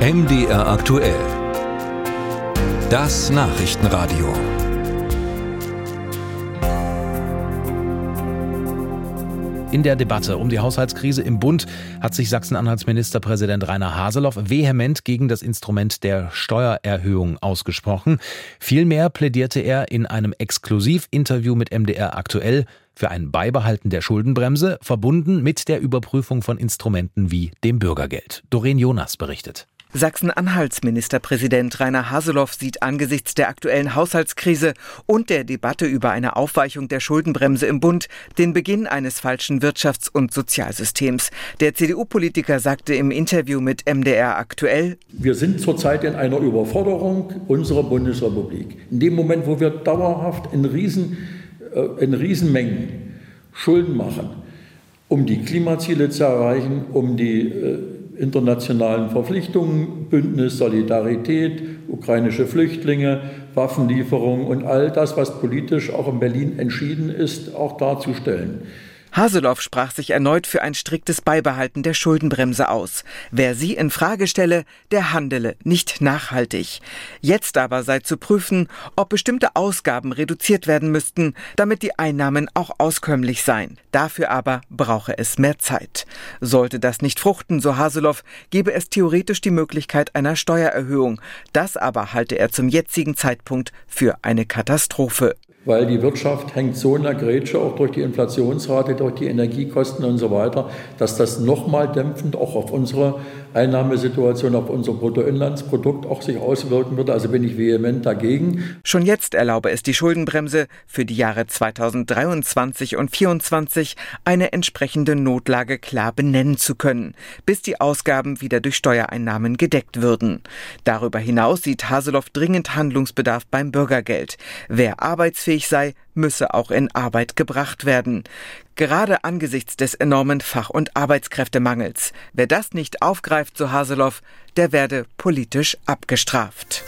MDR aktuell. Das Nachrichtenradio. In der Debatte um die Haushaltskrise im Bund hat sich Sachsen-Anhalts Ministerpräsident Rainer Haseloff vehement gegen das Instrument der Steuererhöhung ausgesprochen. Vielmehr plädierte er in einem Exklusivinterview mit MDR aktuell für ein Beibehalten der Schuldenbremse, verbunden mit der Überprüfung von Instrumenten wie dem Bürgergeld. Doreen Jonas berichtet. Sachsen-Anhalts Ministerpräsident Rainer Haseloff sieht angesichts der aktuellen Haushaltskrise und der Debatte über eine Aufweichung der Schuldenbremse im Bund den Beginn eines falschen Wirtschafts- und Sozialsystems. Der CDU-Politiker sagte im Interview mit MDR aktuell, Wir sind zurzeit in einer Überforderung unserer Bundesrepublik. In dem Moment, wo wir dauerhaft in, Riesen, äh, in Riesenmengen Schulden machen, um die Klimaziele zu erreichen, um die äh, internationalen Verpflichtungen, Bündnis, Solidarität, ukrainische Flüchtlinge, Waffenlieferungen und all das, was politisch auch in Berlin entschieden ist, auch darzustellen. Haseloff sprach sich erneut für ein striktes Beibehalten der Schuldenbremse aus. Wer sie in Frage stelle, der handele nicht nachhaltig. Jetzt aber sei zu prüfen, ob bestimmte Ausgaben reduziert werden müssten, damit die Einnahmen auch auskömmlich seien. Dafür aber brauche es mehr Zeit. Sollte das nicht fruchten, so Haseloff, gebe es theoretisch die Möglichkeit einer Steuererhöhung. Das aber halte er zum jetzigen Zeitpunkt für eine Katastrophe weil die Wirtschaft hängt so in der Grätsche, auch durch die Inflationsrate, durch die Energiekosten und so weiter, dass das nochmal dämpfend auch auf unsere Einnahmesituation, auf unser Bruttoinlandsprodukt auch sich auswirken würde. Also bin ich vehement dagegen. Schon jetzt erlaube es die Schuldenbremse für die Jahre 2023 und 2024 eine entsprechende Notlage klar benennen zu können, bis die Ausgaben wieder durch Steuereinnahmen gedeckt würden. Darüber hinaus sieht Haseloff dringend Handlungsbedarf beim Bürgergeld. Wer arbeitsfähig arbeitsfähig sei, müsse auch in Arbeit gebracht werden. Gerade angesichts des enormen Fach- und Arbeitskräftemangels. Wer das nicht aufgreift, so Haseloff, der werde politisch abgestraft.